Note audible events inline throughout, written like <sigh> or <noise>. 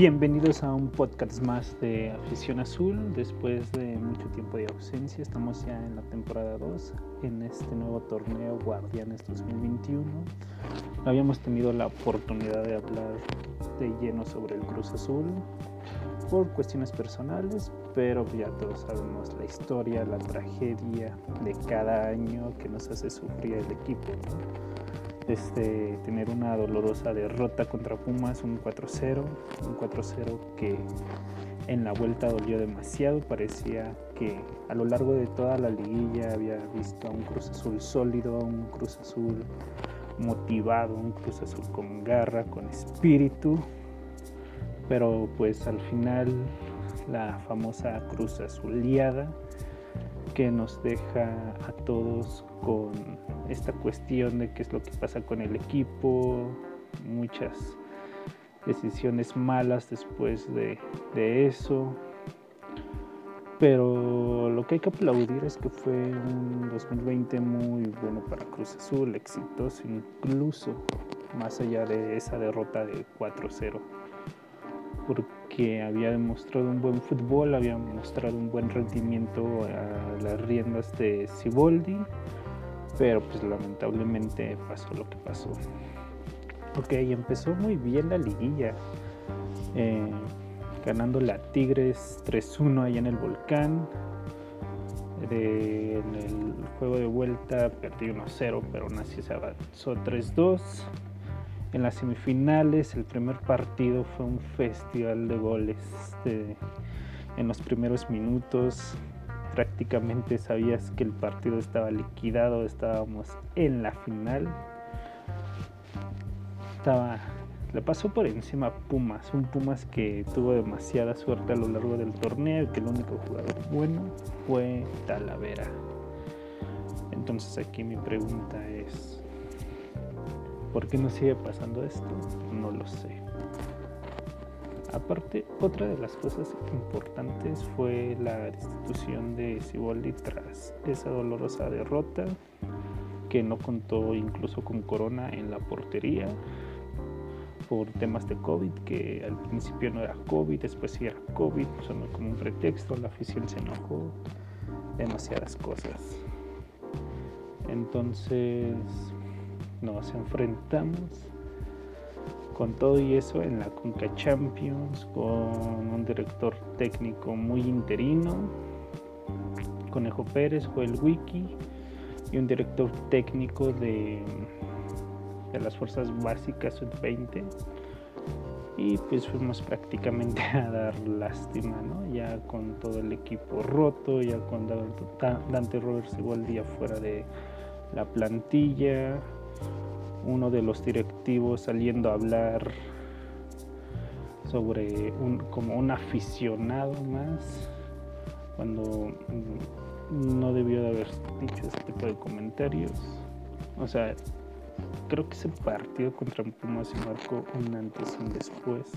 Bienvenidos a un podcast más de Afición Azul. Después de mucho tiempo de ausencia, estamos ya en la temporada 2 en este nuevo torneo Guardianes 2021. No habíamos tenido la oportunidad de hablar de lleno sobre el Cruz Azul por cuestiones personales, pero ya todos sabemos la historia, la tragedia de cada año que nos hace sufrir el equipo. Este, tener una dolorosa derrota contra Pumas, un 4-0, un 4-0 que en la vuelta dolió demasiado, parecía que a lo largo de toda la liguilla había visto un Cruz Azul sólido, un Cruz Azul motivado, un Cruz Azul con garra, con espíritu, pero pues al final la famosa Cruz Azuleada que nos deja a todos con esta cuestión de qué es lo que pasa con el equipo, muchas decisiones malas después de, eso. Pero lo que hay que aplaudir es que fue un 2020 muy bueno para Cruz Azul, exitoso incluso, más allá de esa derrota de 4-0 porque había demostrado un buen fútbol, había mostrado un buen rendimiento a las riendas de Siboldi, pero pues lamentablemente pasó lo que pasó. Ok, empezó muy bien la liguilla, eh, ganando la Tigres 3-1 allá en el volcán. en el juego de vuelta perdió 1-0, pero aún así se avanzó 3-2 en las semifinales. El primer partido fue un festival de goles. en los primeros minutos prácticamente sabías que el partido estaba liquidado, estábamos en la final. Estaba, le pasó por encima Pumas, un Pumas que tuvo demasiada suerte a lo largo del torneo y que el único jugador bueno fue Talavera. Entonces aquí mi pregunta es, ¿Por qué no sigue pasando esto? No lo sé. Aparte, otra de las cosas importantes fue la destitución de Siboldi tras esa dolorosa derrota que no contó incluso con Corona en la portería por temas de COVID, que al principio no era COVID, después sí era COVID, sonó como un pretexto, la afición se enojó, demasiadas cosas. Entonces, nos enfrentamos con todo y eso en la Conca Champions, con un director técnico muy interino, Conejo Pérez, fue el Wiki, y un director técnico de, de las fuerzas básicas sub-20. Y pues fuimos prácticamente <laughs> a dar lástima, ¿no? Ya con todo el equipo roto, ya con Dante Roberts igual día fuera de la plantilla, uno de los directivos saliendo a hablar sobre un, como un aficionado más cuando no debió de haber dicho ese tipo de comentarios. O sea, creo que ese partido contra Pumas se marcó un antes y un después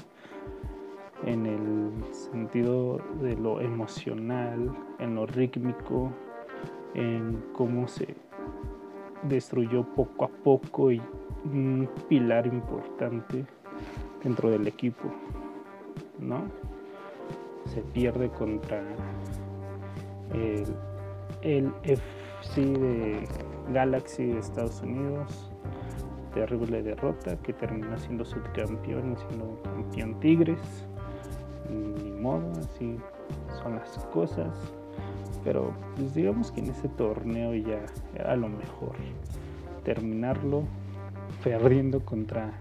en el sentido de lo emocional, en lo rítmico, en cómo se destruyó poco a poco y un pilar importante dentro del equipo, ¿no? Se pierde contra el, el FC de Galaxy de Estados Unidos, terrible derrota que termina siendo subcampeón y siendo campeón Tigres, ni modo, así son las cosas pero pues digamos que en ese torneo ya era lo mejor terminarlo perdiendo contra,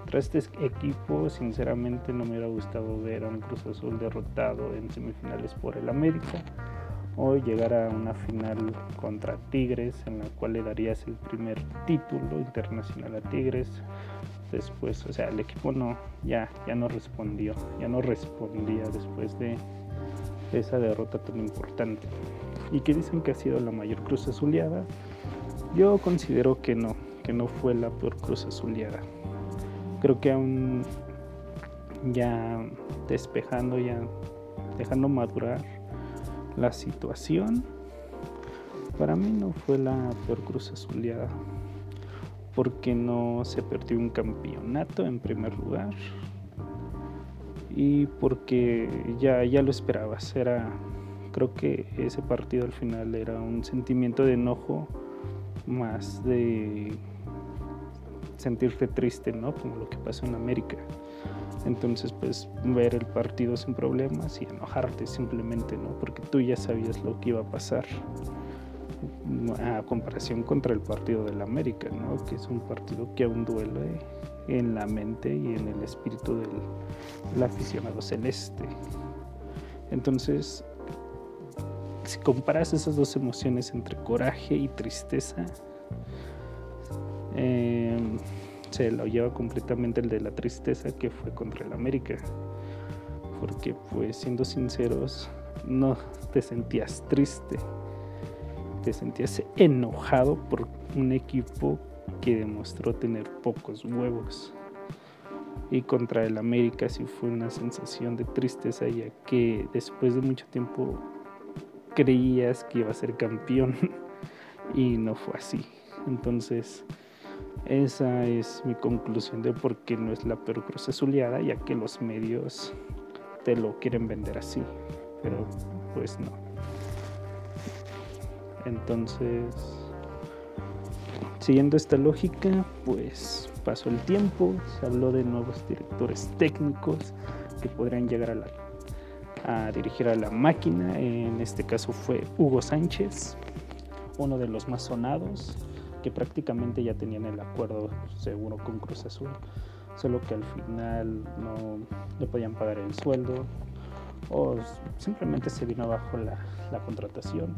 contra este equipo. Sinceramente no me hubiera gustado ver a un Cruz Azul derrotado en semifinales por el América o llegar a una final contra Tigres en la cual le darías el primer título internacional a Tigres después o sea el equipo no ya ya no respondió ya no respondía después de esa derrota tan importante. Y que dicen que ha sido la mayor cruz azuleada. Yo considero que no, que no fue la peor cruz azuleada. Creo que aún ya despejando, ya dejando madurar la situación, para mí no fue la peor cruz azuleada. Porque no se perdió un campeonato en primer lugar y porque ya, ya lo esperabas. Era, creo que ese partido al final era un sentimiento de enojo más de sentirte triste, ¿no? Como lo que pasó en América. Entonces, pues ver el partido sin problemas y enojarte simplemente, ¿no? Porque tú ya sabías lo que iba a pasar. A comparación contra el partido del América, ¿no? Que es un partido que aún duele en la mente y en el espíritu del, aficionado celeste. Entonces, si comparas esas dos emociones entre coraje y tristeza, eh, se lo lleva completamente el de la tristeza que fue contra el América. Porque pues siendo sinceros, no te sentías triste, te sentías enojado por un equipo que demostró tener pocos huevos. Y contra el América sí fue una sensación de tristeza ya que después de mucho tiempo creías que iba a ser campeón <laughs> y no fue así. Entonces, esa es mi conclusión de por qué no es la peor cruz azuleada, ya que los medios te lo quieren vender así, pero pues no. Entonces, siguiendo esta lógica, pues pasó el tiempo, se habló de nuevos directores técnicos que podrían llegar a, a dirigir a la máquina. En este caso fue Hugo Sánchez, uno de los más sonados que prácticamente ya tenían el acuerdo seguro con Cruz Azul, solo que al final no le podían pagar el sueldo o simplemente se vino abajo la, la contratación.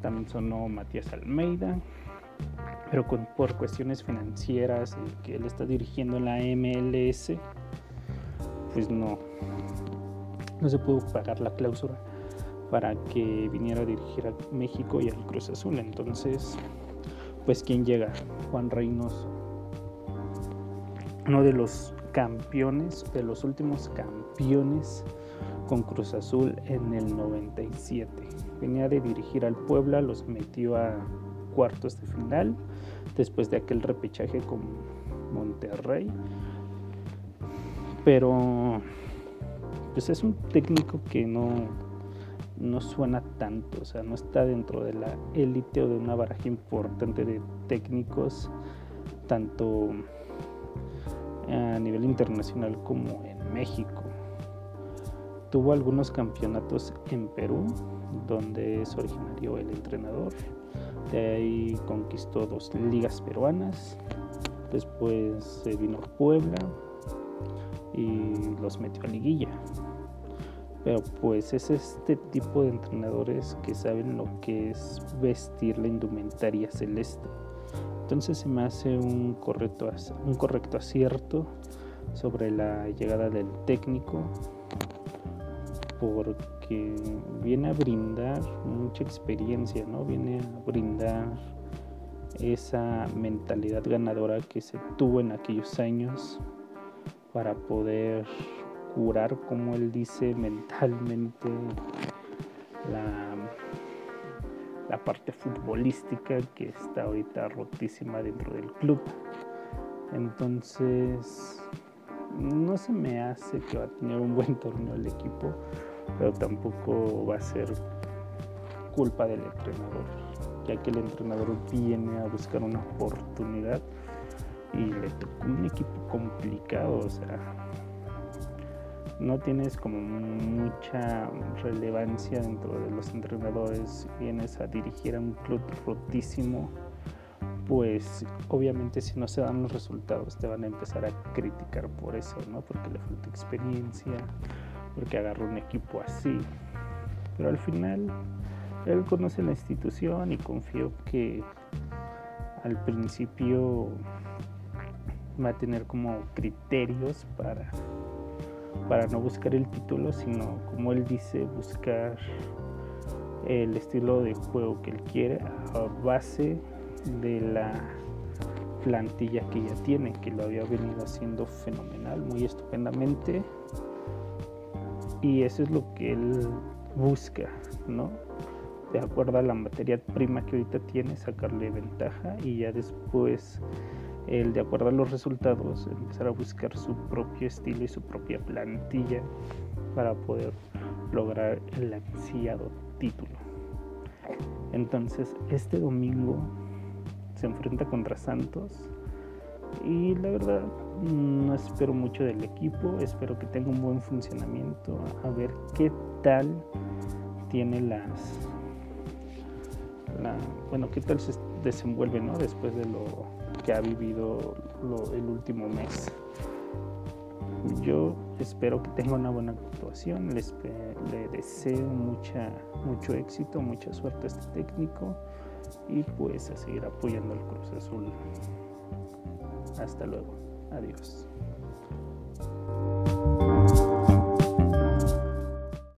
También sonó Matías Almeida, pero por cuestiones financieras y que él está dirigiendo en la MLS, pues no, no se pudo pagar la cláusula para que viniera a dirigir a México y al Cruz Azul. Entonces, pues quién llega, Juan Reynoso, uno de los campeones, de los últimos campeones con Cruz Azul en el 97. Venía de dirigir al Puebla, los metió a cuartos de final, después de aquel repechaje con Monterrey. Pero pues es un técnico que no, no suena tanto, o sea, no está dentro de la élite o de una baraja importante de técnicos, tanto a nivel internacional como en México. Tuvo algunos campeonatos en Perú, donde es originario el entrenador. Ahí conquistó dos ligas peruanas. Después se vino a Puebla y los metió a liguilla. Pero pues es este tipo de entrenadores que saben lo que es vestir la indumentaria celeste. Entonces se me hace un correcto, un correcto acierto sobre la llegada del técnico porque viene a brindar mucha experiencia, ¿no? Viene a brindar esa mentalidad ganadora que se tuvo en aquellos años para poder curar, como él dice, mentalmente la, la parte futbolística que está ahorita rotísima dentro del club. Entonces, no se me hace que va a tener un buen torneo el equipo, pero tampoco va a ser culpa del entrenador, ya que el entrenador viene a buscar una oportunidad y le tocó un equipo complicado, o sea, no tienes como mucha relevancia dentro de los entrenadores, vienes a dirigir a un club rotísimo, pues obviamente si no se dan los resultados te van a empezar a criticar por eso, ¿no? Porque le falta experiencia, porque agarró un equipo así. Pero al final él conoce la institución y confío que al principio va a tener como criterios para para no buscar el título, sino como él dice, buscar el estilo de juego que él quiere a base de la plantilla que ya tiene, que lo había venido haciendo fenomenal, muy estupendamente. Y eso es lo que él busca, ¿no? De acuerdo a la materia prima que ahorita tiene, sacarle ventaja y ya después el de acuerdo a los resultados empezar a buscar su propio estilo y su propia plantilla para poder lograr el ansiado título. Entonces, este domingo se enfrenta contra Santos y la verdad no espero mucho del equipo, espero que tenga un buen funcionamiento, a ver qué tal tiene las bueno, qué tal se desenvuelve, ¿no? Después de lo que ha vivido el último mes. Yo espero que tenga una buena actuación, le, le deseo mucha, mucho éxito, mucha suerte a este técnico y pues a seguir apoyando al Cruz Azul. Hasta luego. Adiós.